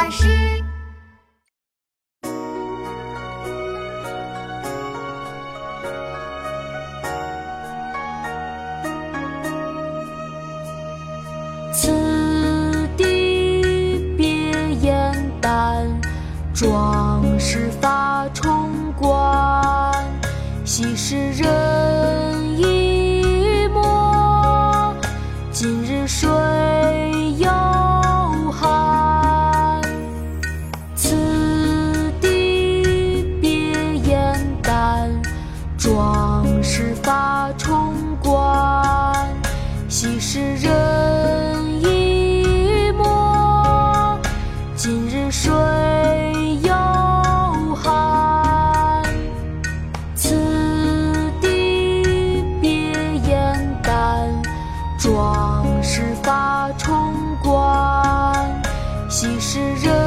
巴士。此地别燕丹，壮士发冲冠。昔时人昔时人已没，今日水犹寒？此地别燕丹，壮士发冲冠。昔时人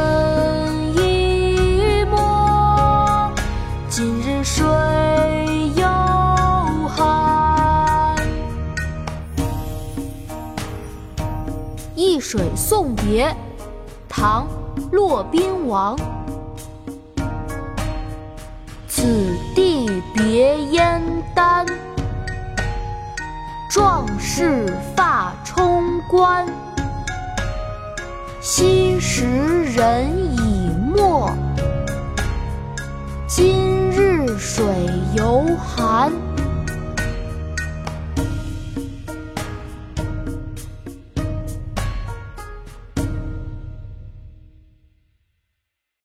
易水送别》唐·骆宾王。此地别燕丹，壮士发冲冠。昔时人已没，今日水犹寒。